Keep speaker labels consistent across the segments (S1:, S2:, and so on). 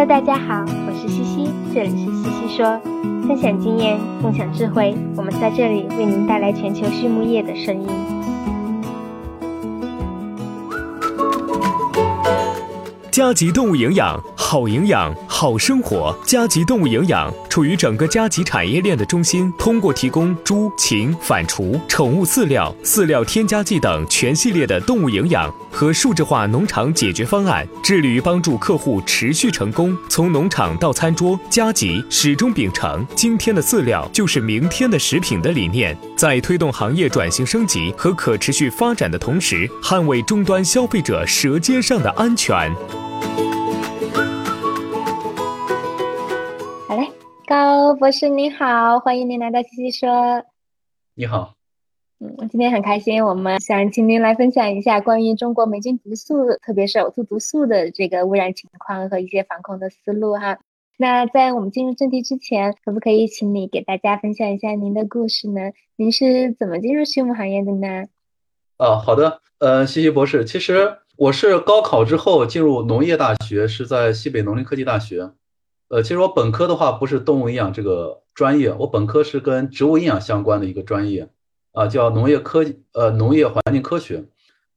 S1: Hello，大家好，我是西西，这里是西西说，分享经验，共享智慧，我们在这里为您带来全球畜牧业的声音。
S2: 加急动物营养，好营养，好生活。加急动物营养处于整个加急产业链的中心，通过提供猪、禽、反刍、宠物饲料、饲料添加剂等全系列的动物营养和数字化农场解决方案，致力于帮助客户持续成功，从农场到餐桌。加急始终秉承“今天的饲料就是明天的食品”的理念，在推动行业转型升级和可持续发展的同时，捍卫终端消费者舌尖上的安全。
S1: 高博士您好，欢迎您来到西西说。
S3: 你好，
S1: 嗯，我今天很开心，我们想请您来分享一下关于中国霉菌毒素，特别是呕吐毒素的这个污染情况和一些防控的思路哈。那在我们进入正题之前，可不可以请你给大家分享一下您的故事呢？您是怎么进入畜牧行业的呢？
S3: 啊，好的，呃，西西博士，其实我是高考之后进入农业大学，是在西北农林科技大学。呃，其实我本科的话不是动物营养这个专业，我本科是跟植物营养相关的一个专业，啊，叫农业科，呃，农业环境科学。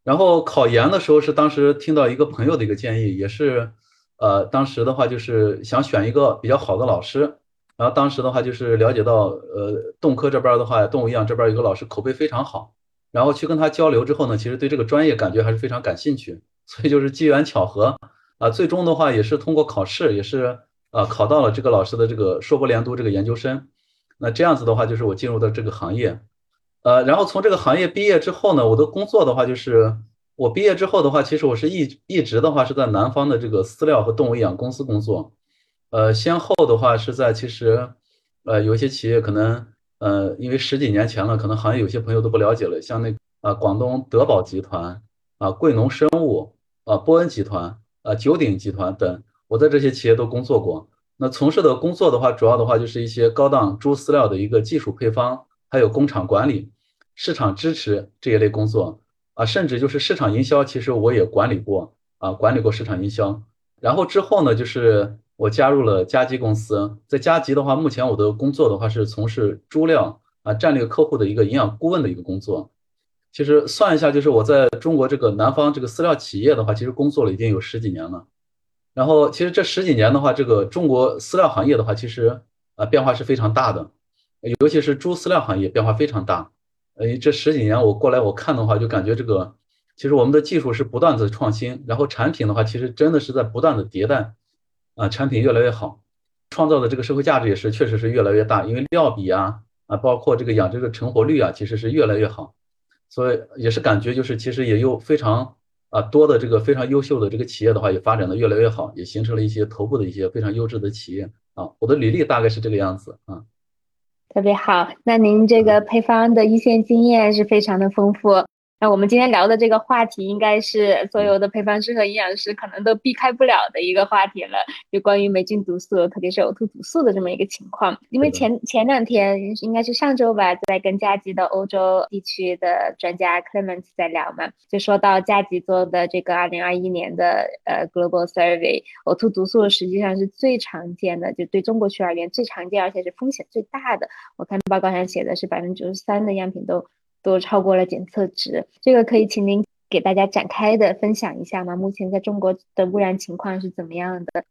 S3: 然后考研的时候是当时听到一个朋友的一个建议，也是，呃，当时的话就是想选一个比较好的老师。然后当时的话就是了解到，呃，动科这边的话，动物营养这边有个老师口碑非常好，然后去跟他交流之后呢，其实对这个专业感觉还是非常感兴趣，所以就是机缘巧合，啊，最终的话也是通过考试，也是。啊，考到了这个老师的这个硕博连读这个研究生，那这样子的话，就是我进入到这个行业，呃，然后从这个行业毕业之后呢，我的工作的话，就是我毕业之后的话，其实我是一一直的话是在南方的这个饲料和动物营养公司工作，呃，先后的话是在其实，呃，有些企业可能，呃，因为十几年前了，可能行业有些朋友都不了解了，像那啊，广东德宝集团啊，贵农生物啊，波恩集团啊，九鼎集团等。我在这些企业都工作过，那从事的工作的话，主要的话就是一些高档猪饲料的一个技术配方，还有工厂管理、市场支持这一类工作啊，甚至就是市场营销，其实我也管理过啊，管理过市场营销。然后之后呢，就是我加入了嘉吉公司，在嘉吉的话，目前我的工作的话是从事猪料啊战略客户的一个营养顾问的一个工作。其实算一下，就是我在中国这个南方这个饲料企业的话，其实工作了已经有十几年了。然后，其实这十几年的话，这个中国饲料行业的话，其实啊变化是非常大的，尤其是猪饲料行业变化非常大。呃，这十几年我过来我看的话，就感觉这个其实我们的技术是不断的创新，然后产品的话，其实真的是在不断的迭代，啊，产品越来越好，创造的这个社会价值也是确实是越来越大，因为料比啊啊，包括这个养殖的成活率啊，其实是越来越好，所以也是感觉就是其实也有非常。啊，多的这个非常优秀的这个企业的话，也发展的越来越好，也形成了一些头部的一些非常优质的企业啊。我的履历大概是这个样子啊，
S1: 特别好。那您这个配方的一线经验是非常的丰富。那我们今天聊的这个话题，应该是所有的配方师和营养师可能都避开不了的一个话题了，就关于霉菌毒素，特别是呕吐毒素的这么一个情况。因为前前两天应该是上周吧，在跟加急的欧洲地区的专家 Clement 在聊嘛，就说到加急做的这个二零二一年的呃 Global Survey，呕吐毒素实际上是最常见的，就对中国区而言最常见，而且是风险最大的。我看报告上写的是百分之九十三的样品都。都超过了检测值，这个可以请您给大家展开的分享一下吗？目前在中国的污染情况是怎么样的？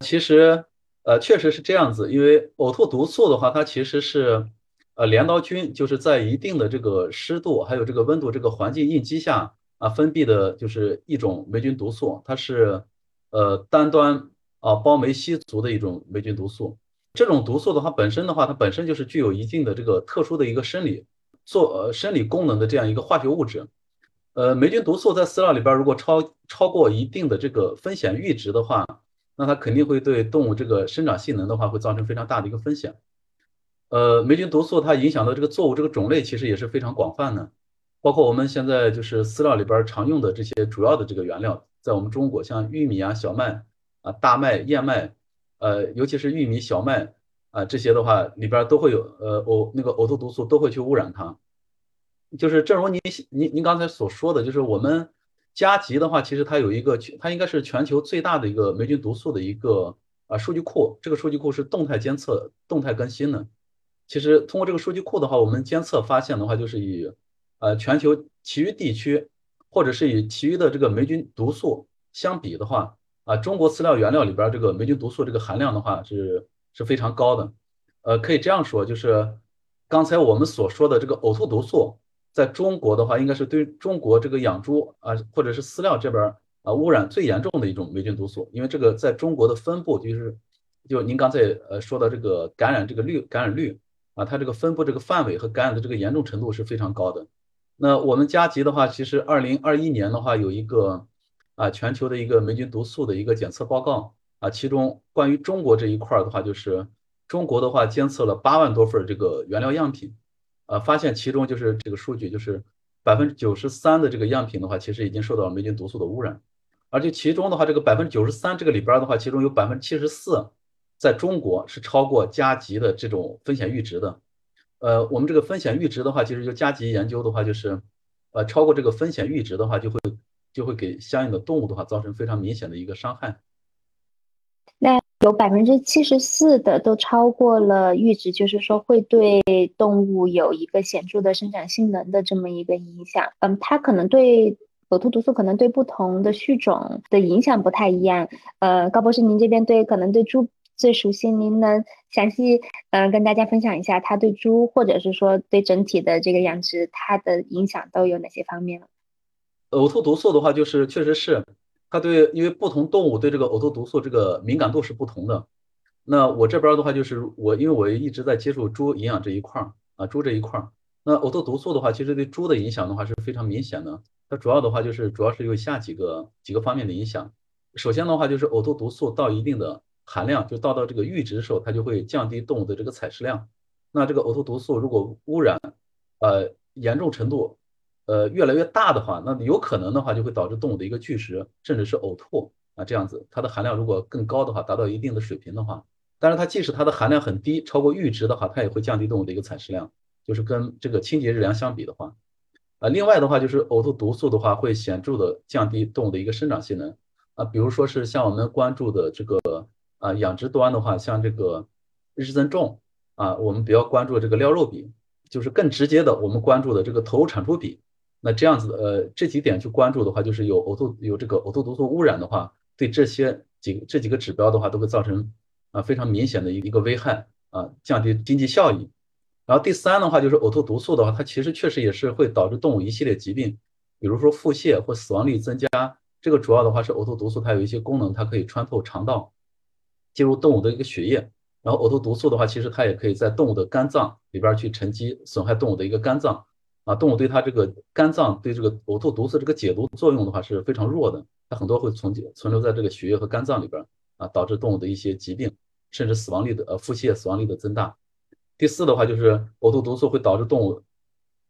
S3: 其实，呃，确实是这样子，因为呕吐毒素的话，它其实是，呃，镰刀菌就是在一定的这个湿度还有这个温度这个环境应激下啊分泌的，就是一种霉菌毒素，它是，呃，单端啊胞酶吸足的一种霉菌毒素。这种毒素的话，本身的话，它本身就是具有一定的这个特殊的一个生理。做呃生理功能的这样一个化学物质，呃，霉菌毒素在饲料里边如果超超过一定的这个风险阈值的话，那它肯定会对动物这个生长性能的话会造成非常大的一个风险。呃，霉菌毒素它影响的这个作物这个种类其实也是非常广泛的，包括我们现在就是饲料里边常用的这些主要的这个原料，在我们中国像玉米啊、小麦啊、大麦、燕麦，呃，尤其是玉米、小麦。啊，这些的话里边都会有，呃，呕那个呕吐毒素都会去污染它。就是正如您您您刚才所说的，就是我们加急的话，其实它有一个，它应该是全球最大的一个霉菌毒素的一个啊数据库。这个数据库是动态监测、动态更新的。其实通过这个数据库的话，我们监测发现的话，就是以呃全球其余地区或者是以其余的这个霉菌毒素相比的话，啊，中国饲料原料里边这个霉菌毒素这个含量的话是是非常高的。呃，可以这样说，就是刚才我们所说的这个呕吐毒素。在中国的话，应该是对中国这个养猪啊，或者是饲料这边啊污染最严重的一种霉菌毒素，因为这个在中国的分布就是，就您刚才呃说的这个感染这个率感染率啊，它这个分布这个范围和感染的这个严重程度是非常高的。那我们加急的话，其实二零二一年的话有一个啊全球的一个霉菌毒素的一个检测报告啊，其中关于中国这一块的话，就是中国的话监测了八万多份这个原料样品。呃，发现其中就是这个数据，就是百分之九十三的这个样品的话，其实已经受到了霉菌毒素的污染，而且其中的话，这个百分之九十三这个里边的话，其中有百分之七十四在中国是超过加急的这种风险阈值的。呃，我们这个风险阈值的话，其实就加急研究的话，就是呃超过这个风险阈值的话，就会就会给相应的动物的话造成非常明显的一个伤害。
S1: 有百分之七十四的都超过了阈值，就是说会对动物有一个显著的生长性能的这么一个影响。嗯，它可能对呕吐毒素可能对不同的畜种的影响不太一样。呃，高博士，您这边对可能对猪最熟悉，您能详细嗯跟大家分享一下它对猪或者是说对整体的这个养殖它的影响都有哪些方面？
S3: 呕吐毒素的话，就是确实是。它对，因为不同动物对这个呕吐毒素这个敏感度是不同的。那我这边的话就是我，因为我一直在接触猪营养这一块儿啊，猪这一块儿。那呕吐毒素的话，其实对猪的影响的话是非常明显的。它主要的话就是主要是有以下几个几个方面的影响。首先的话就是呕吐毒素到一定的含量，就到到这个阈值的时候，它就会降低动物的这个采食量。那这个呕吐毒素如果污染，呃，严重程度。呃，越来越大的话，那有可能的话就会导致动物的一个拒食，甚至是呕吐啊，这样子，它的含量如果更高的话，达到一定的水平的话，但是它即使它的含量很低，超过阈值的话，它也会降低动物的一个采食量，就是跟这个清洁日粮相比的话，啊，另外的话就是呕吐毒素的话会显著的降低动物的一个生长性能啊，比如说是像我们关注的这个啊养殖端的话，像这个日增重啊，我们比较关注这个料肉比，就是更直接的我们关注的这个投入产出比。那这样子，呃，这几点去关注的话，就是有呕吐有这个呕吐毒素污染的话，对这些几这几个指标的话，都会造成啊非常明显的一一个危害啊，降低经济效益。然后第三的话，就是呕吐毒素的话，它其实确实也是会导致动物一系列疾病，比如说腹泻或死亡率增加。这个主要的话是呕吐毒素它有一些功能，它可以穿透肠道，进入动物的一个血液。然后呕吐毒素的话，其实它也可以在动物的肝脏里边去沉积，损害动物的一个肝脏。啊，动物对它这个肝脏对这个呕吐毒素这个解毒作用的话是非常弱的，它很多会存存留在这个血液和肝脏里边啊，导致动物的一些疾病，甚至死亡率的呃腹泻死亡率的增大。第四的话就是呕吐毒素会导致动物，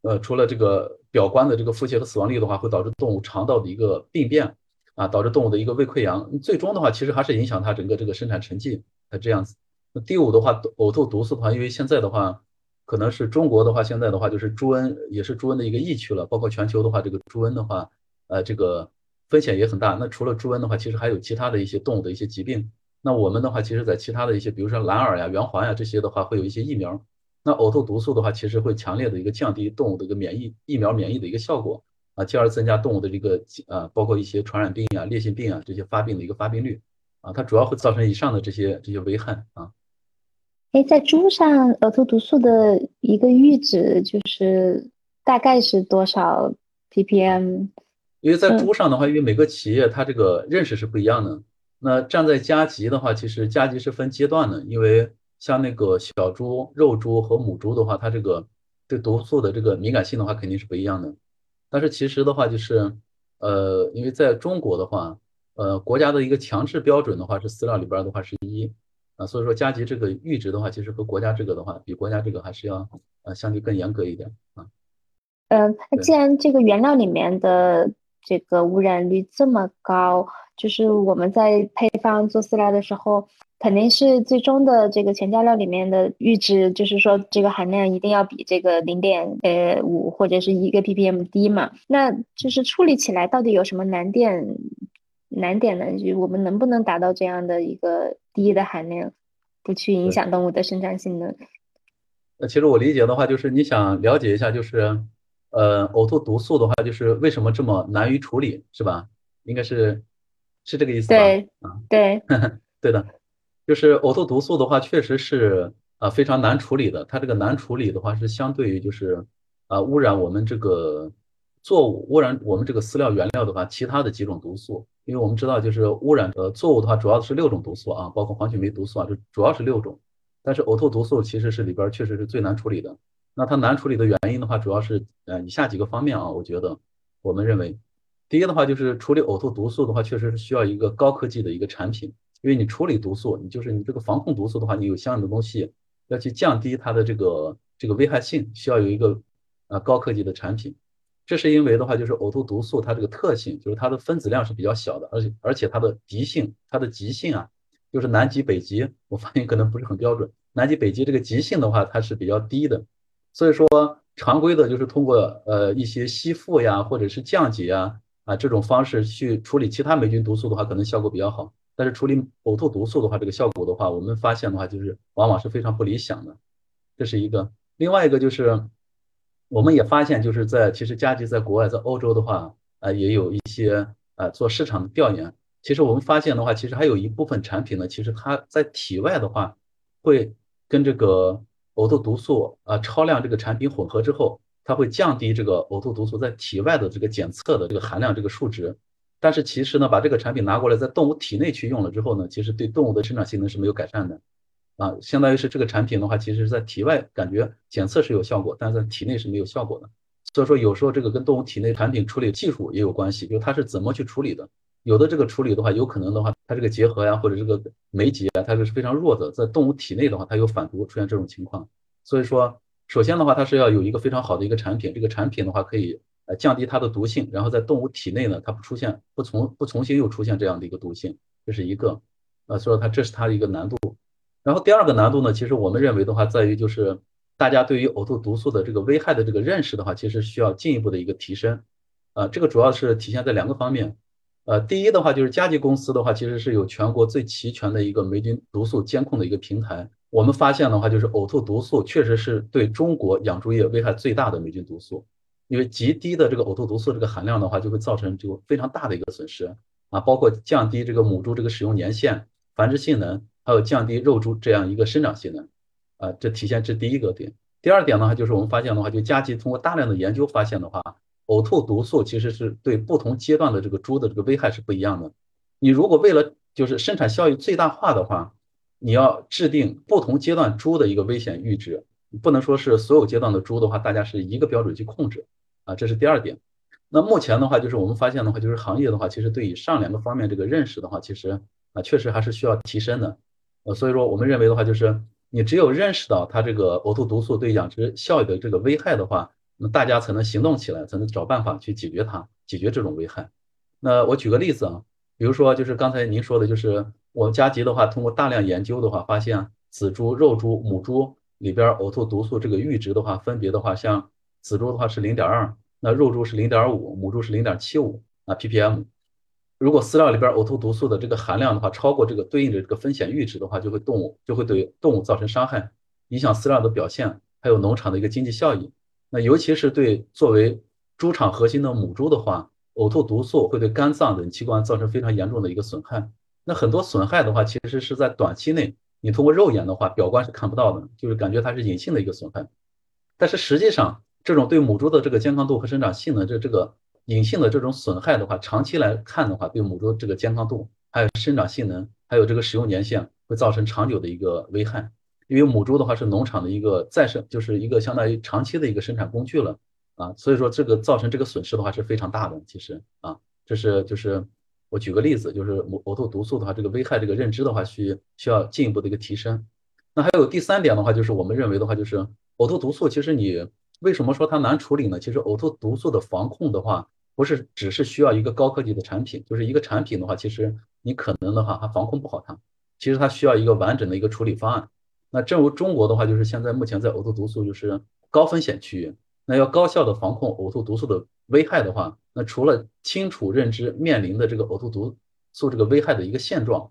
S3: 呃，除了这个表观的这个腹泻和死亡率的话，会导致动物肠道的一个病变啊，导致动物的一个胃溃疡，最终的话其实还是影响它整个这个生产成绩它这样子。那第五的话，呕吐毒素的话，因为现在的话。可能是中国的话，现在的话就是猪瘟也是猪瘟的一个疫区了。包括全球的话，这个猪瘟的话，呃，这个风险也很大。那除了猪瘟的话，其实还有其他的一些动物的一些疾病。那我们的话，其实在其他的一些，比如说蓝耳呀、圆环呀这些的话，会有一些疫苗。那呕吐毒素的话，其实会强烈的一个降低动物的一个免疫疫苗免疫的一个效果啊，进而增加动物的这个呃，包括一些传染病啊、烈性病啊这些发病的一个发病率啊，它主要会造成以上的这些这些危害啊。
S1: 哎，在猪上额头毒素的一个阈值就是大概是多少 ppm？
S3: 因为在猪上的话，因为每个企业它这个认识是不一样的。那站在加级的话，其实加级是分阶段的，因为像那个小猪、肉猪和母猪的话，它这个对毒素的这个敏感性的话肯定是不一样的。但是其实的话，就是呃，因为在中国的话，呃，国家的一个强制标准的话是饲料里边的话是一。啊，所以说加急这个阈值的话，其实和国家这个的话，比国家这个还是要呃相对更严格一点啊。
S1: 嗯，那既然这个原料里面的这个污染率这么高，就是我们在配方做饲料的时候，肯定是最终的这个全加料里面的阈值，就是说这个含量一定要比这个零点呃五或者是一个 ppm 低嘛。那就是处理起来到底有什么难点？难点呢？就我们能不能达到这样的一个低的含量，不去影响动物的生长性能？
S3: 那其实我理解的话，就是你想了解一下，就是呃呕吐毒素的话，就是为什么这么难于处理，是吧？应该是是这个意思吧？
S1: 对，啊，对，
S3: 对的。就是呕吐毒素的话，确实是啊非常难处理的。它这个难处理的话，是相对于就是啊污染我们这个作物、污染我们这个饲料原料的话，其他的几种毒素。因为我们知道，就是污染呃作物的话，主要是六种毒素啊，包括黄曲霉毒素啊，这主要是六种。但是呕吐毒素其实是里边确实是最难处理的。那它难处理的原因的话，主要是呃以下几个方面啊，我觉得我们认为，第一的话就是处理呕吐毒素的话，确实是需要一个高科技的一个产品。因为你处理毒素，你就是你这个防控毒素的话，你有相应的东西要去降低它的这个这个危害性，需要有一个呃高科技的产品。这是因为的话，就是呕吐毒素它这个特性，就是它的分子量是比较小的，而且而且它的极性，它的极性啊，就是南极北极，我发现可能不是很标准。南极北极这个极性的话，它是比较低的，所以说常规的就是通过呃一些吸附呀，或者是降解啊啊这种方式去处理其他霉菌毒素的话，可能效果比较好。但是处理呕吐毒素的话，这个效果的话，我们发现的话，就是往往是非常不理想的。这是一个，另外一个就是，我们也发现，就是在其实佳吉在国外，在欧洲的话，呃，也有一些呃做市场的调研。其实我们发现的话，其实还有一部分产品呢，其实它在体外的话，会跟这个呕吐毒素啊超量这个产品混合之后，它会降低这个呕吐毒素在体外的这个检测的这个含量这个数值。但是其实呢，把这个产品拿过来在动物体内去用了之后呢，其实对动物的生长性能是没有改善的，啊，相当于是这个产品的话，其实是在体外感觉检测是有效果，但是在体内是没有效果的。所以说有时候这个跟动物体内产品处理技术也有关系，就它是怎么去处理的。有的这个处理的话，有可能的话，它这个结合呀或者这个酶结啊，它是非常弱的，在动物体内的话，它有反毒出现这种情况。所以说，首先的话，它是要有一个非常好的一个产品，这个产品的话可以。呃，降低它的毒性，然后在动物体内呢，它不出现，不重不重新又出现这样的一个毒性，这是一个，呃，所以它这是它的一个难度。然后第二个难度呢，其实我们认为的话，在于就是大家对于呕吐毒素的这个危害的这个认识的话，其实需要进一步的一个提升。呃，这个主要是体现在两个方面。呃，第一的话就是佳吉公司的话，其实是有全国最齐全的一个霉菌毒素监控的一个平台。我们发现的话，就是呕吐毒素确实是对中国养猪业危害最大的霉菌毒素。因为极低的这个呕吐毒素这个含量的话，就会造成就非常大的一个损失啊，包括降低这个母猪这个使用年限、繁殖性能，还有降低肉猪这样一个生长性能啊，这体现这第一个点。第二点的话，就是我们发现的话，就加急通过大量的研究发现的话，呕吐毒素其实是对不同阶段的这个猪的这个危害是不一样的。你如果为了就是生产效益最大化的话，你要制定不同阶段猪的一个危险阈值，不能说是所有阶段的猪的话，大家是一个标准去控制。啊，这是第二点。那目前的话，就是我们发现的话，就是行业的话，其实对以上两个方面这个认识的话，其实啊，确实还是需要提升的。呃，所以说我们认为的话，就是你只有认识到它这个呕吐毒素对养殖效益的这个危害的话，那大家才能行动起来，才能找办法去解决它，解决这种危害。那我举个例子啊，比如说就是刚才您说的，就是我们加吉的话，通过大量研究的话，发现仔猪、肉猪、母猪里边呕吐毒素这个阈值的话，分别的话像。仔猪的话是零点二，那肉猪是零点五，母猪是零点七五啊 ppm。如果饲料里边呕吐毒素的这个含量的话超过这个对应的这个风险阈值的话，就会动物就会对动物造成伤害，影响饲料的表现，还有农场的一个经济效益。那尤其是对作为猪场核心的母猪的话，呕吐毒素会对肝脏等器官造成非常严重的一个损害。那很多损害的话，其实是在短期内你通过肉眼的话表观是看不到的，就是感觉它是隐性的一个损害，但是实际上。这种对母猪的这个健康度和生长性能，这这个隐性的这种损害的话，长期来看的话，对母猪这个健康度、还有生长性能、还有这个使用年限，会造成长久的一个危害。因为母猪的话是农场的一个再生，就是一个相当于长期的一个生产工具了啊，所以说这个造成这个损失的话是非常大的。其实啊，这是就是我举个例子，就是母呕吐毒素的话，这个危害这个认知的话，需需要进一步的一个提升。那还有第三点的话，就是我们认为的话，就是呕吐毒素，其实你。为什么说它难处理呢？其实呕吐毒素的防控的话，不是只是需要一个高科技的产品，就是一个产品的话，其实你可能的话还防控不好它。其实它需要一个完整的一个处理方案。那正如中国的话，就是现在目前在呕吐毒素就是高风险区域，那要高效的防控呕吐毒素的危害的话，那除了清楚认知面临的这个呕吐毒素这个危害的一个现状，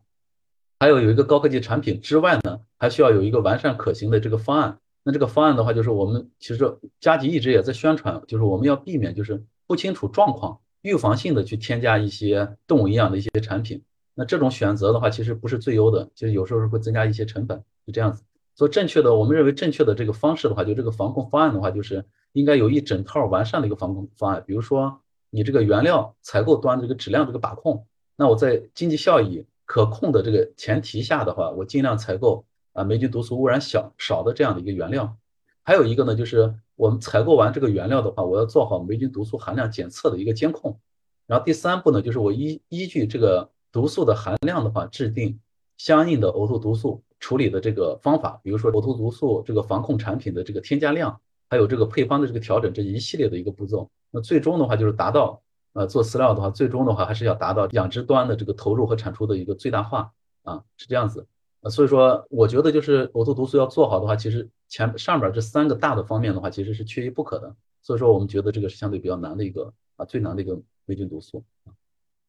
S3: 还有有一个高科技产品之外呢，还需要有一个完善可行的这个方案。那这个方案的话，就是我们其实加急一直也在宣传，就是我们要避免就是不清楚状况、预防性的去添加一些动物营养的一些产品。那这种选择的话，其实不是最优的，其实有时候是会增加一些成本，是这样子。所以正确的，我们认为正确的这个方式的话，就这个防控方案的话，就是应该有一整套完善的一个防控方案。比如说，你这个原料采购端的这个质量这个把控，那我在经济效益可控的这个前提下的话，我尽量采购。啊，霉菌毒素污染小少的这样的一个原料，还有一个呢，就是我们采购完这个原料的话，我要做好霉菌毒素含量检测的一个监控。然后第三步呢，就是我依依据这个毒素的含量的话，制定相应的呕吐毒素处理的这个方法，比如说呕吐毒素这个防控产品的这个添加量，还有这个配方的这个调整这一系列的一个步骤。那最终的话就是达到，呃，做饲料的话，最终的话还是要达到养殖端的这个投入和产出的一个最大化啊，是这样子。所以说，我觉得就是呕吐毒素要做好的话，其实前上边这三个大的方面的话，其实是缺一不可的。所以说，我们觉得这个是相对比较难的一个啊，最难的一个霉菌毒素。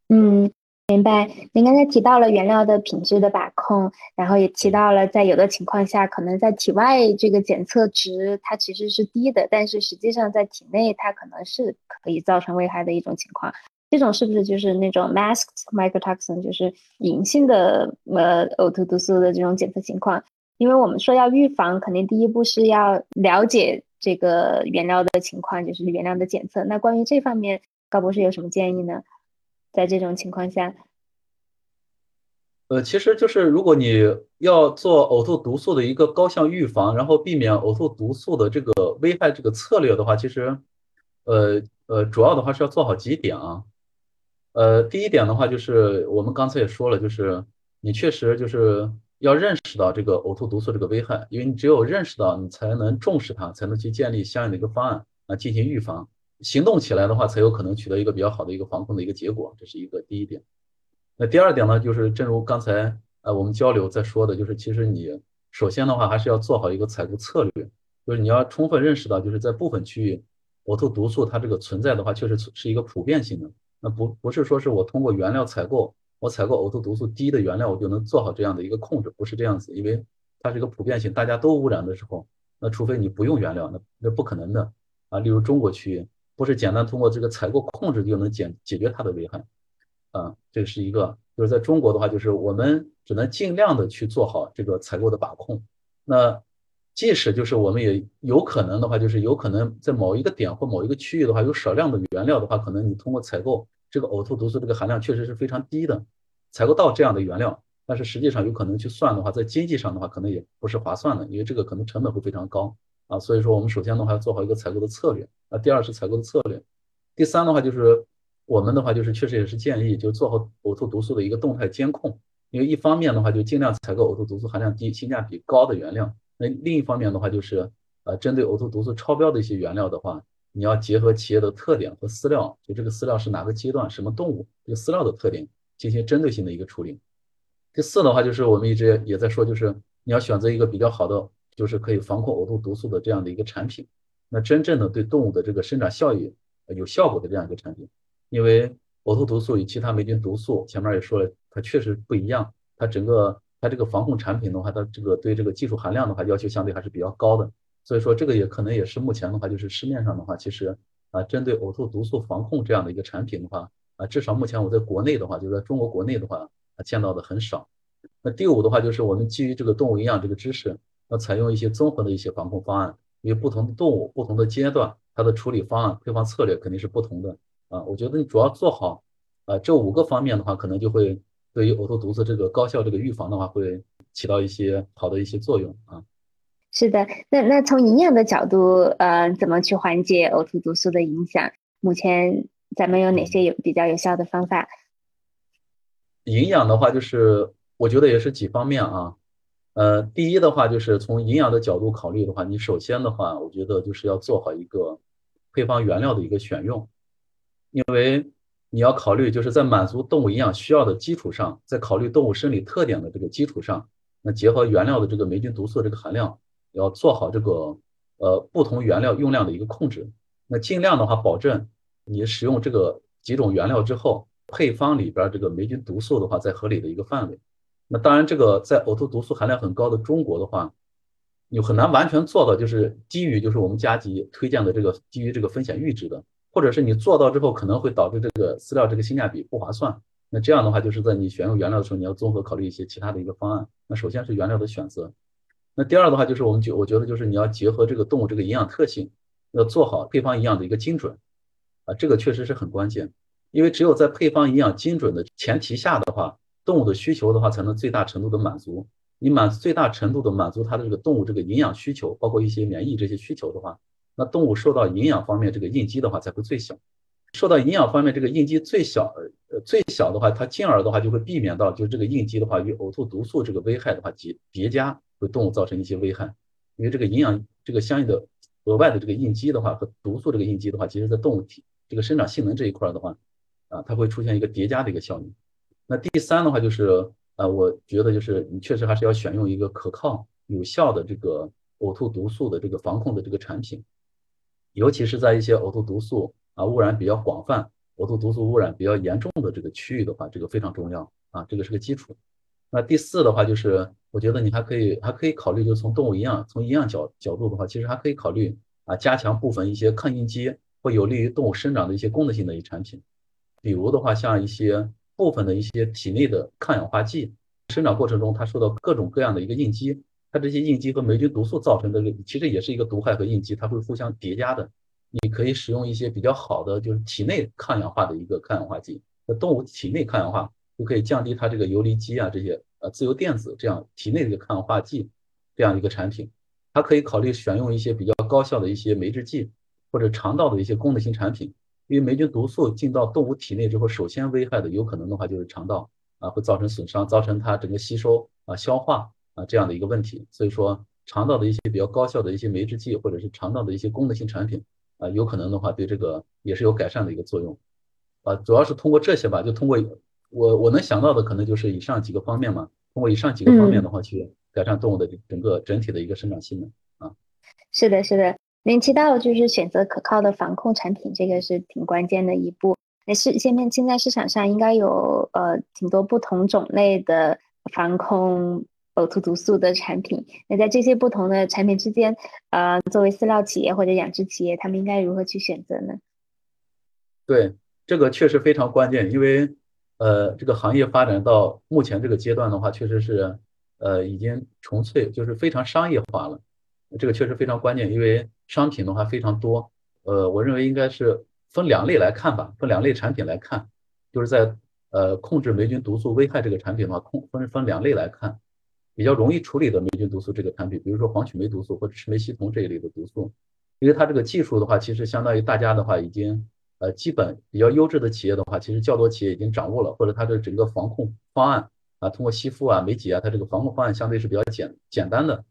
S1: 嗯，明白。您刚才提到了原料的品质的把控，然后也提到了在有的情况下，可能在体外这个检测值它其实是低的，但是实际上在体内它可能是可以造成危害的一种情况。这种是不是就是那种 masked mycotoxin，就是隐性的呃呕吐毒素的这种检测情况？因为我们说要预防，肯定第一步是要了解这个原料的情况，就是原料的检测。那关于这方面，高博士有什么建议呢？在这种情况下，
S3: 呃，其实就是如果你要做呕吐毒素的一个高效预防，然后避免呕吐毒素的这个危害这个策略的话，其实，呃呃，主要的话是要做好几点啊。呃，第一点的话，就是我们刚才也说了，就是你确实就是要认识到这个呕吐毒素这个危害，因为你只有认识到，你才能重视它，才能去建立相应的一个方案啊，进行预防，行动起来的话，才有可能取得一个比较好的一个防控的一个结果，这是一个第一点。那第二点呢，就是正如刚才呃我们交流在说的，就是其实你首先的话，还是要做好一个采购策略，就是你要充分认识到，就是在部分区域呕吐毒素它这个存在的话，确实是一个普遍性的。那不不是说是我通过原料采购，我采购呕吐毒素低的原料，我就能做好这样的一个控制，不是这样子，因为它是一个普遍性，大家都污染的时候，那除非你不用原料，那那不可能的啊。例如中国区域，不是简单通过这个采购控制就能解解决它的危害啊。这是一个，就是在中国的话，就是我们只能尽量的去做好这个采购的把控。那即使就是我们也有可能的话，就是有可能在某一个点或某一个区域的话，有少量的原料的话，可能你通过采购这个呕吐毒素这个含量确实是非常低的，采购到这样的原料，但是实际上有可能去算的话，在经济上的话可能也不是划算的，因为这个可能成本会非常高啊。所以说我们首先的话要做好一个采购的策略啊，第二是采购的策略，第三的话就是我们的话就是确实也是建议就做好呕吐毒素的一个动态监控，因为一方面的话就尽量采购呕吐毒素含量低、性价比高的原料。那另一方面的话，就是呃，针对呕吐毒素超标的一些原料的话，你要结合企业的特点和饲料，就这个饲料是哪个阶段、什么动物，这个饲料的特点进行针对性的一个处理。第四的话，就是我们一直也在说，就是你要选择一个比较好的，就是可以防控呕吐毒素的这样的一个产品，那真正的对动物的这个生长效益有效果的这样一个产品，因为呕吐毒素与其他霉菌毒素前面也说了，它确实不一样，它整个。它这个防控产品的话，它这个对这个技术含量的话要求相对还是比较高的，所以说这个也可能也是目前的话，就是市面上的话，其实啊，针对呕吐毒素防控这样的一个产品的话，啊，至少目前我在国内的话，就在中国国内的话，啊，见到的很少。那第五的话，就是我们基于这个动物营养这个知识，要采用一些综合的一些防控方案，因为不同的动物、不同的阶段，它的处理方案、配方策略肯定是不同的啊。我觉得你主要做好啊这五个方面的话，可能就会。对于呕吐毒素这个高效这个预防的话，会起到一些好的一些作用啊。
S1: 是的，那那从营养的角度，呃，怎么去缓解呕吐毒素的影响？目前咱们有哪些有比较有效的方法？
S3: 营养的话，就是我觉得也是几方面啊。呃，第一的话，就是从营养的角度考虑的话，你首先的话，我觉得就是要做好一个配方原料的一个选用，因为。你要考虑就是在满足动物营养需要的基础上，在考虑动物生理特点的这个基础上，那结合原料的这个霉菌毒素这个含量，要做好这个呃不同原料用量的一个控制。那尽量的话，保证你使用这个几种原料之后，配方里边这个霉菌毒素的话在合理的一个范围。那当然，这个在呕吐毒素含量很高的中国的话，你很难完全做到，就是低于就是我们加急推荐的这个低于这个风险阈值的。或者是你做到之后可能会导致这个饲料这个性价比不划算，那这样的话就是在你选用原料的时候，你要综合考虑一些其他的一个方案。那首先是原料的选择，那第二的话就是我们觉我觉得就是你要结合这个动物这个营养特性，要做好配方营养的一个精准，啊，这个确实是很关键，因为只有在配方营养精准的前提下的话，动物的需求的话才能最大程度的满足。你满最大程度的满足它的这个动物这个营养需求，包括一些免疫这些需求的话。那动物受到营养方面这个应激的话才会最小，受到营养方面这个应激最小，呃最小的话，它进而的话就会避免到就是这个应激的话与呕吐毒素这个危害的话叠叠加，对动物造成一些危害。因为这个营养这个相应的额外的这个应激的话和毒素这个应激的话，其实在动物体这个生长性能这一块的话，啊它会出现一个叠加的一个效应。那第三的话就是，呃我觉得就是你确实还是要选用一个可靠有效的这个呕吐毒素的这个防控的这个产品。尤其是在一些呕吐毒素啊污染比较广泛、呕吐毒素污染比较严重的这个区域的话，这个非常重要啊，这个是个基础。那第四的话就是，我觉得你还可以还可以考虑，就从动物营养、从营养角角度的话，其实还可以考虑啊，加强部分一些抗应激会有利于动物生长的一些功能性的一产品，比如的话，像一些部分的一些体内的抗氧化剂，生长过程中它受到各种各样的一个应激。它这些应激和霉菌毒素造成的，其实也是一个毒害和应激，它会互相叠加的。你可以使用一些比较好的，就是体内抗氧化的一个抗氧化剂。那动物体内抗氧化就可以降低它这个游离基啊这些呃自由电子这样体内的一个抗氧化剂这样一个产品。它可以考虑选用一些比较高效的一些酶制剂或者肠道的一些功能性产品。因为霉菌毒素进到动物体内之后，首先危害的有可能的话就是肠道啊，会造成损伤，造成它整个吸收啊消化。啊，这样的一个问题，所以说肠道的一些比较高效的一些酶制剂，或者是肠道的一些功能性产品，啊，有可能的话对这个也是有改善的一个作用，啊，主要是通过这些吧，就通过我我能想到的可能就是以上几个方面嘛，通过以上几个方面的话去改善动物的整个整体的一个生长性能啊。
S1: 是的，是的，您提到就是选择可靠的防控产品，这个是挺关键的一步。那是现在现在市场上应该有呃挺多不同种类的防控。呕吐毒素的产品，那在这些不同的产品之间，呃，作为饲料企业或者养殖企业，他们应该如何去选择呢？
S3: 对，这个确实非常关键，因为呃，这个行业发展到目前这个阶段的话，确实是呃已经纯粹就是非常商业化了，这个确实非常关键，因为商品的话非常多，呃，我认为应该是分两类来看吧，分两类产品来看，就是在呃控制霉菌毒素危害这个产品的话，控分分两类来看。比较容易处理的霉菌毒素这个产品，比如说黄曲霉毒素或者赤霉烯酮这一类的毒素，因为它这个技术的话，其实相当于大家的话已经呃基本比较优质的企业的话，其实较多企业已经掌握了，或者它的整个防控方案啊，通过吸附啊、酶解啊，它这个防控方案相对是比较简简单的。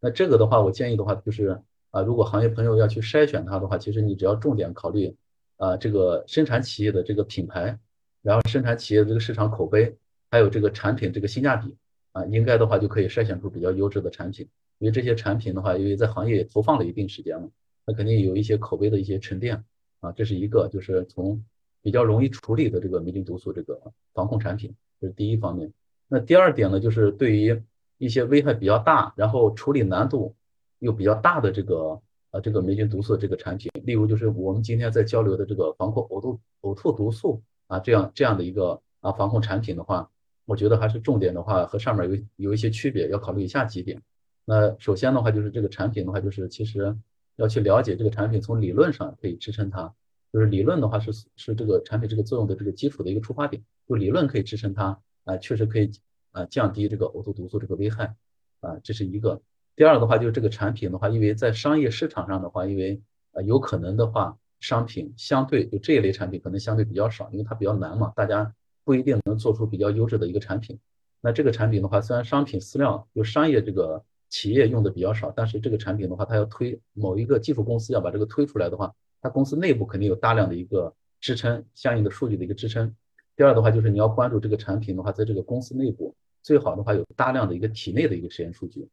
S3: 那这个的话，我建议的话就是啊，如果行业朋友要去筛选它的话，其实你只要重点考虑啊这个生产企业的这个品牌，然后生产企业的这个市场口碑，还有这个产品这个性价比。啊，应该的话就可以筛选出比较优质的产品，因为这些产品的话，因为在行业也投放了一定时间了，它肯定有一些口碑的一些沉淀啊，这是一个，就是从比较容易处理的这个霉菌毒素这个防控产品，这是第一方面。那第二点呢，就是对于一些危害比较大，然后处理难度又比较大的这个啊这个霉菌毒素这个产品，例如就是我们今天在交流的这个防控呕吐呕吐毒素啊这样这样的一个啊防控产品的话。我觉得还是重点的话和上面有有一些区别，要考虑以下几点。那首先的话就是这个产品的话，就是其实要去了解这个产品从理论上可以支撑它，就是理论的话是是这个产品这个作用的这个基础的一个出发点，就理论可以支撑它啊，确实可以啊降低这个呕吐毒素这个危害啊，这是一个。第二的话就是这个产品的话，因为在商业市场上的话，因为啊有可能的话，商品相对就这一类产品可能相对比较少，因为它比较难嘛，大家。不一定能做出比较优质的一个产品。那这个产品的话，虽然商品饲料就商业这个企业用的比较少，但是这个产品的话，它要推某一个技术公司要把这个推出来的话，它公司内部肯定有大量的一个支撑相应的数据的一个支撑。第二的话就是你要关注这个产品的话，在这个公司内部最好的话有大量的一个体内的一个实验数据，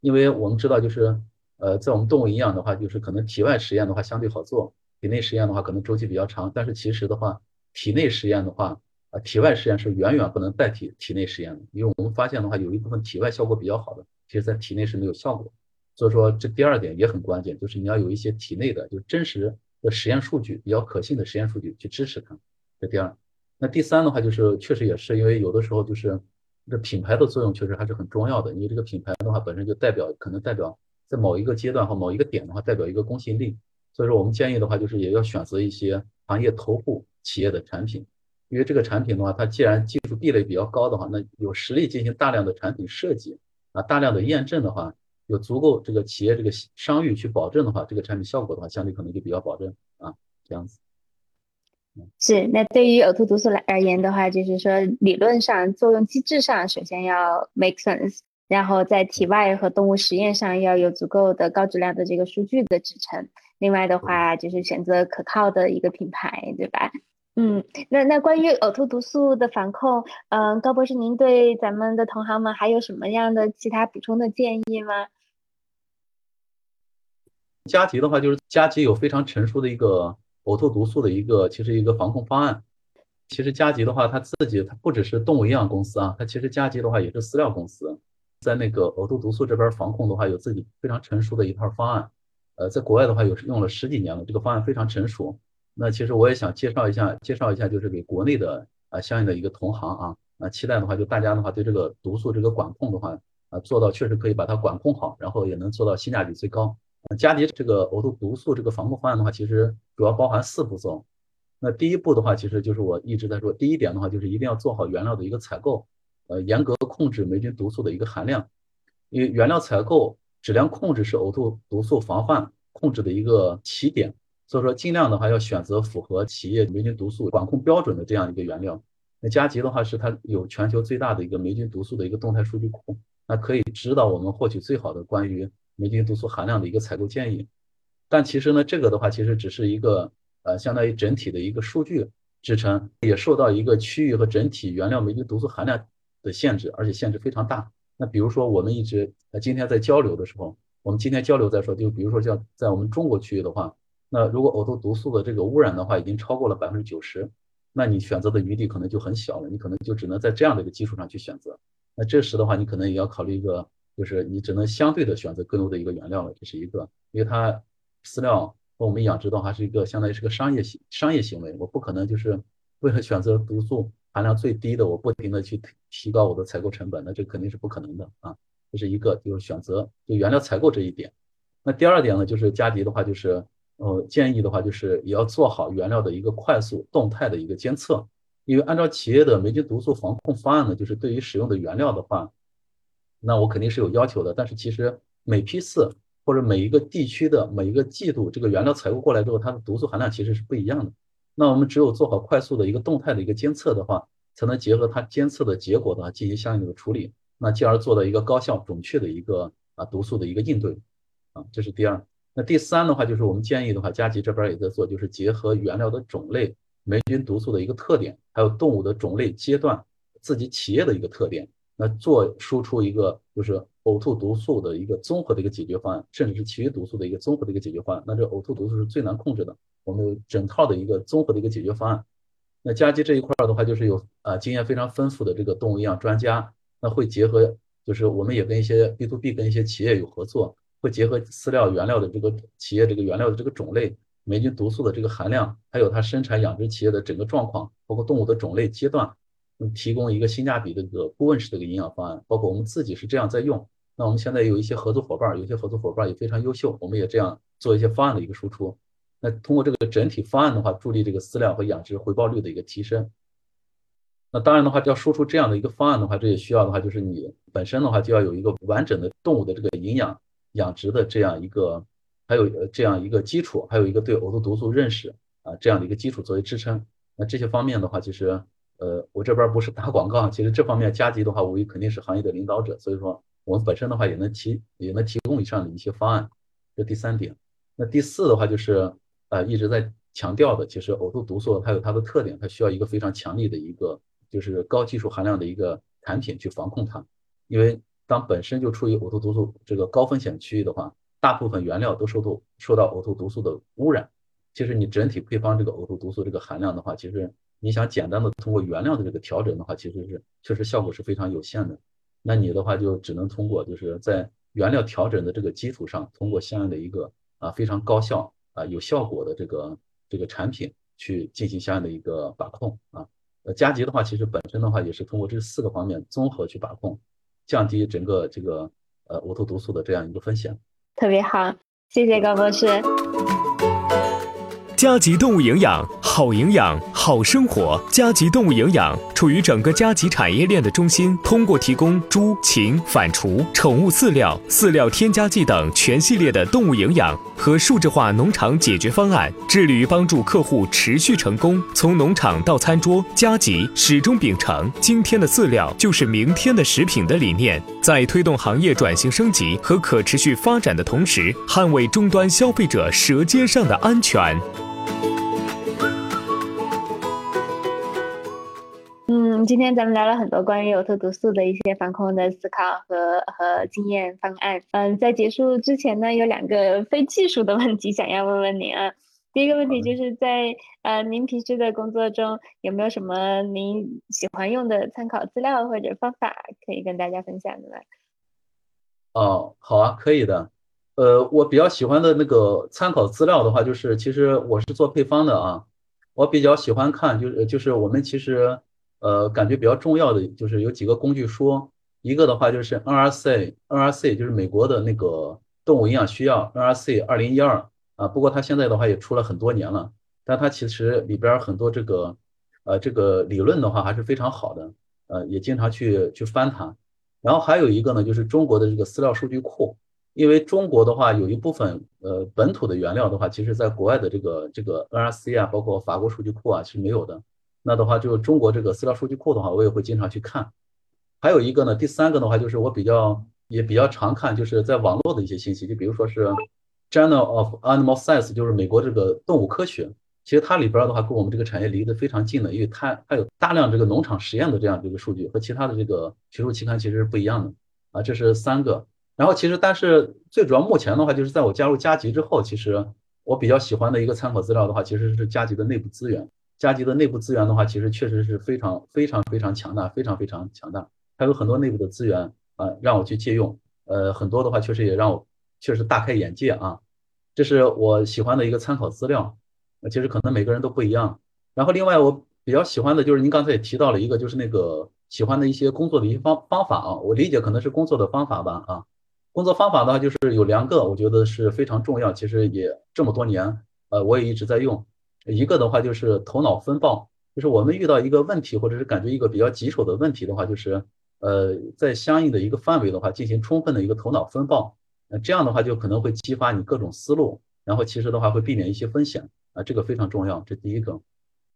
S3: 因为我们知道就是呃在我们动物营养的话，就是可能体外实验的话相对好做，体内实验的话可能周期比较长，但是其实的话体内实验的话。啊，体外实验是远远不能代替体内实验的，因为我们发现的话，有一部分体外效果比较好的，其实在体内是没有效果。所以说，这第二点也很关键，就是你要有一些体内的，就真实的实验数据，比较可信的实验数据去支持它。这第二，那第三的话，就是确实也是因为有的时候就是这品牌的作用确实还是很重要的，因为这个品牌的话本身就代表可能代表在某一个阶段和某一个点的话代表一个公信力。所以说，我们建议的话就是也要选择一些行业头部企业的产品。因为这个产品的话，它既然技术壁垒比较高的话，那有实力进行大量的产品设计啊，大量的验证的话，有足够这个企业这个商誉去保证的话，这个产品效果的话，相对可能就比较保证啊，这样子。
S1: 是，那对于呕吐毒素来而言的话，就是说理论上作用机制上，首先要 make sense，然后在体外和动物实验上要有足够的高质量的这个数据的支撑。另外的话，就是选择可靠的一个品牌，对吧？嗯，那那关于呕吐毒素的防控，嗯，高博士，您对咱们的同行们还有什么样的其他补充的建议吗？
S3: 加急的话，就是加急有非常成熟的一个呕吐毒素的一个其实一个防控方案。其实加急的话，它自己它不只是动物营养公司啊，它其实加急的话也是饲料公司，在那个呕吐毒素这边防控的话，有自己非常成熟的一套方案。呃，在国外的话，有用了十几年了，这个方案非常成熟。那其实我也想介绍一下，介绍一下，就是给国内的啊相应的一个同行啊，那期待的话，就大家的话对这个毒素这个管控的话啊，做到确实可以把它管控好，然后也能做到性价比最高。加迪这个呕吐毒素这个防控方案的话，其实主要包含四步骤。那第一步的话，其实就是我一直在说，第一点的话就是一定要做好原料的一个采购，呃，严格控制霉菌毒素的一个含量，因为原料采购质量控制是呕吐毒素防范控制的一个起点。所以说，尽量的话要选择符合企业霉菌毒素管控标准的这样一个原料。那加吉的话是它有全球最大的一个霉菌毒素的一个动态数据库，那可以指导我们获取最好的关于霉菌毒素含量的一个采购建议。但其实呢，这个的话其实只是一个呃，相当于整体的一个数据支撑，也受到一个区域和整体原料霉菌毒素含量的限制，而且限制非常大。那比如说我们一直呃今天在交流的时候，我们今天交流在说，就比如说像在我们中国区域的话。那如果呕吐毒素的这个污染的话，已经超过了百分之九十，那你选择的余地可能就很小了，你可能就只能在这样的一个基础上去选择。那这时的话，你可能也要考虑一个，就是你只能相对的选择更多的一个原料了，这是一个，因为它饲料和我们养殖的话是一个相当于是个商业行商业行为，我不可能就是为了选择毒素含量最低的，我不停的去提高我的采购成本，那这肯定是不可能的啊。这是一个，就是选择就原料采购这一点。那第二点呢，就是加迪的话就是。呃，建议的话就是也要做好原料的一个快速动态的一个监测，因为按照企业的霉菌毒素防控方案呢，就是对于使用的原料的话，那我肯定是有要求的。但是其实每批次或者每一个地区的每一个季度，这个原料采购过来之后，它的毒素含量其实是不一样的。那我们只有做好快速的一个动态的一个监测的话，才能结合它监测的结果的话进行相应的处理，那进而做到一个高效准确的一个啊毒素的一个应对，啊，这是第二。那第三的话，就是我们建议的话，加急这边也在做，就是结合原料的种类、霉菌毒素的一个特点，还有动物的种类阶段、自己企业的一个特点，那做输出一个就是呕吐毒素的一个综合的一个解决方案，甚至是其余毒素的一个综合的一个解决方案。那这呕吐毒素是最难控制的，我们有整套的一个综合的一个解决方案。那加急这一块的话，就是有啊经验非常丰富的这个动物营养专家，那会结合，就是我们也跟一些 B to B 跟一些企业有合作。会结合饲料原料的这个企业这个原料的这个种类、霉菌毒素的这个含量，还有它生产养殖企业的整个状况，包括动物的种类阶段，提供一个性价比的一个顾问式的一个营养方案。包括我们自己是这样在用。那我们现在有一些合作伙伴，有些合作伙伴也非常优秀，我们也这样做一些方案的一个输出。那通过这个整体方案的话，助力这个饲料和养殖回报率的一个提升。那当然的话，要输出这样的一个方案的话，这也需要的话就是你本身的话就要有一个完整的动物的这个营养。养殖的这样一个，还有这样一个基础，还有一个对呕吐毒素认识啊这样的一个基础作为支撑。那这些方面的话，其实呃我这边不是打广告，其实这方面加急的话，我也肯定是行业的领导者，所以说我们本身的话也能提也能提供以上的一些方案。这第三点。那第四的话就是呃一直在强调的，其实呕吐毒素它有它的特点，它需要一个非常强力的一个就是高技术含量的一个产品去防控它，因为当本身就处于呕吐毒素这个高风险区域的话，大部分原料都受到受到呕吐毒素的污染。其实你整体配方这个呕吐毒素这个含量的话，其实你想简单的通过原料的这个调整的话，其实是确实效果是非常有限的。那你的话就只能通过就是在原料调整的这个基础上，通过相应的一个啊非常高效啊有效果的这个这个产品去进行相应的一个把控啊。呃，加急的话，其实本身的话也是通过这四个方面综合去把控，降低整个这个呃呕吐毒素的这样一个风险。
S1: 特别好，谢谢高博士。
S2: 加急动物营养，好营养，好生活。加急动物营养处于整个加急产业链的中心，通过提供猪、禽、反刍、宠物饲料、饲料添加剂等全系列的动物营养和数字化农场解决方案，致力于帮助客户持续成功。从农场到餐桌，加急始终秉承“今天的饲料就是明天的食品”的理念，在推动行业转型升级和可持续发展的同时，捍卫终端消费者舌尖上的安全。
S1: 今天咱们聊了很多关于有特毒素的一些防控的思考和和经验方案。嗯，在结束之前呢，有两个非技术的问题想要问问您啊。第一个问题就是在呃您平时的工作中有没有什么您喜欢用的参考资料或者方法可以跟大家分享的呢？
S3: 哦，好啊，可以的。呃，我比较喜欢的那个参考资料的话，就是其实我是做配方的啊，我比较喜欢看就是就是我们其实。呃，感觉比较重要的就是有几个工具书，一个的话就是 NRC，NRC 就是美国的那个动物营养需要 NRC 二零一二啊，不过它现在的话也出了很多年了，但它其实里边很多这个呃这个理论的话还是非常好的，呃也经常去去翻它。然后还有一个呢，就是中国的这个饲料数据库，因为中国的话有一部分呃本土的原料的话，其实在国外的这个这个 NRC 啊，包括法国数据库啊是没有的。那的话，就中国这个饲料数据库的话，我也会经常去看。还有一个呢，第三个的话，就是我比较也比较常看，就是在网络的一些信息，就比如说是 Journal of Animal Science，就是美国这个动物科学。其实它里边的话，跟我们这个产业离得非常近的，因为它它有大量这个农场实验的这样的一个数据，和其他的这个学术期刊其实是不一样的啊。这是三个。然后其实，但是最主要目前的话，就是在我加入加急之后，其实我比较喜欢的一个参考资料的话，其实是加急的内部资源。加急的内部资源的话，其实确实是非常非常非常强大，非常非常强大。它有很多内部的资源啊，让我去借用。呃，很多的话确实也让我确实大开眼界啊。这是我喜欢的一个参考资料。其实可能每个人都不一样。然后另外我比较喜欢的就是您刚才也提到了一个，就是那个喜欢的一些工作的一些方方法啊。我理解可能是工作的方法吧啊。工作方法的话就是有两个，我觉得是非常重要。其实也这么多年，呃，我也一直在用。一个的话就是头脑风暴，就是我们遇到一个问题，或者是感觉一个比较棘手的问题的话，就是呃，在相应的一个范围的话，进行充分的一个头脑风暴，那这样的话就可能会激发你各种思路，然后其实的话会避免一些风险啊，这个非常重要，这第一个。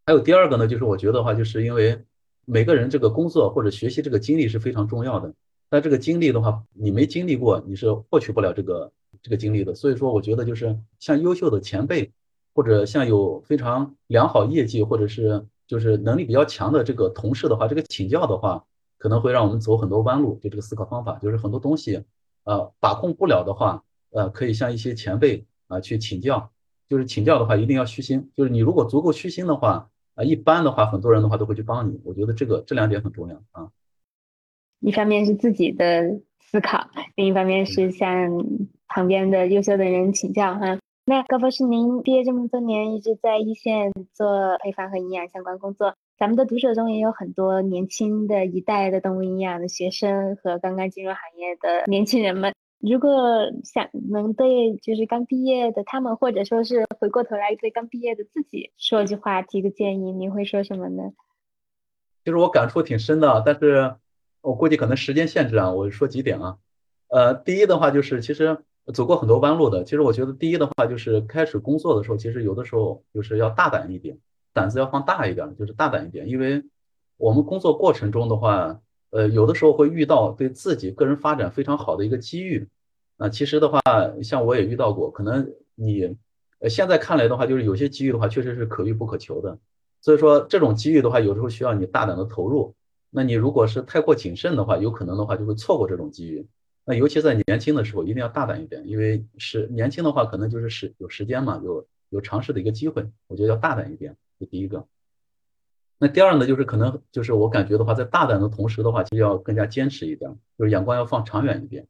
S3: 还有第二个呢，就是我觉得话，就是因为每个人这个工作或者学习这个经历是非常重要的，但这个经历的话，你没经历过，你是获取不了这个这个经历的。所以说，我觉得就是像优秀的前辈。或者像有非常良好业绩，或者是就是能力比较强的这个同事的话，这个请教的话，可能会让我们走很多弯路。就这个思考方法，就是很多东西，呃，把控不了的话，呃，可以向一些前辈啊去请教。就是请教的话，一定要虚心。就是你如果足够虚心的话，啊，一般的话，很多人的话都会去帮你。我觉得这个这两点很重要啊。
S1: 一方面是自己的思考，另一方面是向旁边的优秀的人请教哈。那高博士，您毕业这么多年，一直在一线做配方和营养相关工作。咱们的读者中也有很多年轻的一代的动物营养的学生和刚刚进入行业的年轻人们。如果想能对就是刚毕业的他们，或者说是回过头来对刚毕业的自己说句话，提个建议，您会说什么呢？
S3: 其实我感触挺深的，但是我估计可能时间限制啊，我说几点啊。呃，第一的话就是其实。走过很多弯路的，其实我觉得第一的话就是开始工作的时候，其实有的时候就是要大胆一点，胆子要放大一点，就是大胆一点。因为我们工作过程中的话，呃，有的时候会遇到对自己个人发展非常好的一个机遇。啊，其实的话，像我也遇到过，可能你呃，现在看来的话，就是有些机遇的话，确实是可遇不可求的。所以说，这种机遇的话，有时候需要你大胆的投入。那你如果是太过谨慎的话，有可能的话就会错过这种机遇。那尤其在年轻的时候，一定要大胆一点，因为是年轻的话，可能就是时有时间嘛，有有尝试的一个机会。我觉得要大胆一点，这第一个。那第二呢，就是可能就是我感觉的话，在大胆的同时的话，就要更加坚持一点，就是眼光要放长远一点。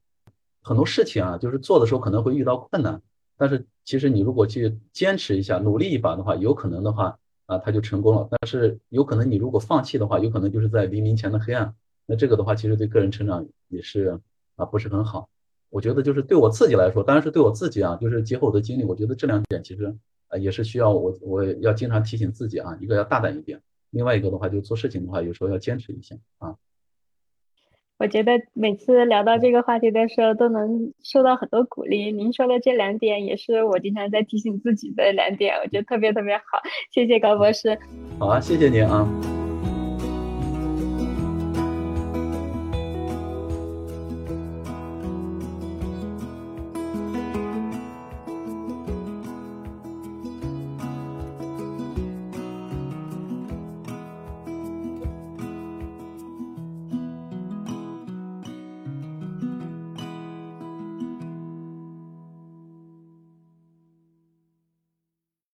S3: 很多事情啊，就是做的时候可能会遇到困难，但是其实你如果去坚持一下，努力一把的话，有可能的话啊，他就成功了。但是有可能你如果放弃的话，有可能就是在黎明前的黑暗。那这个的话，其实对个人成长也是啊，不是很好。我觉得就是对我自己来说，当然是对我自己啊，就是结合我的经历，我觉得这两点其实啊，也是需要我我要经常提醒自己啊，一个要大胆一点。另外一个的话，就做事情的话，有时候要坚持一下啊。
S1: 我觉得每次聊到这个话题的时候，都能受到很多鼓励。您说的这两点，也是我经常在提醒自己的两点，我觉得特别特别好。谢谢高博士。
S3: 好啊，谢谢您啊。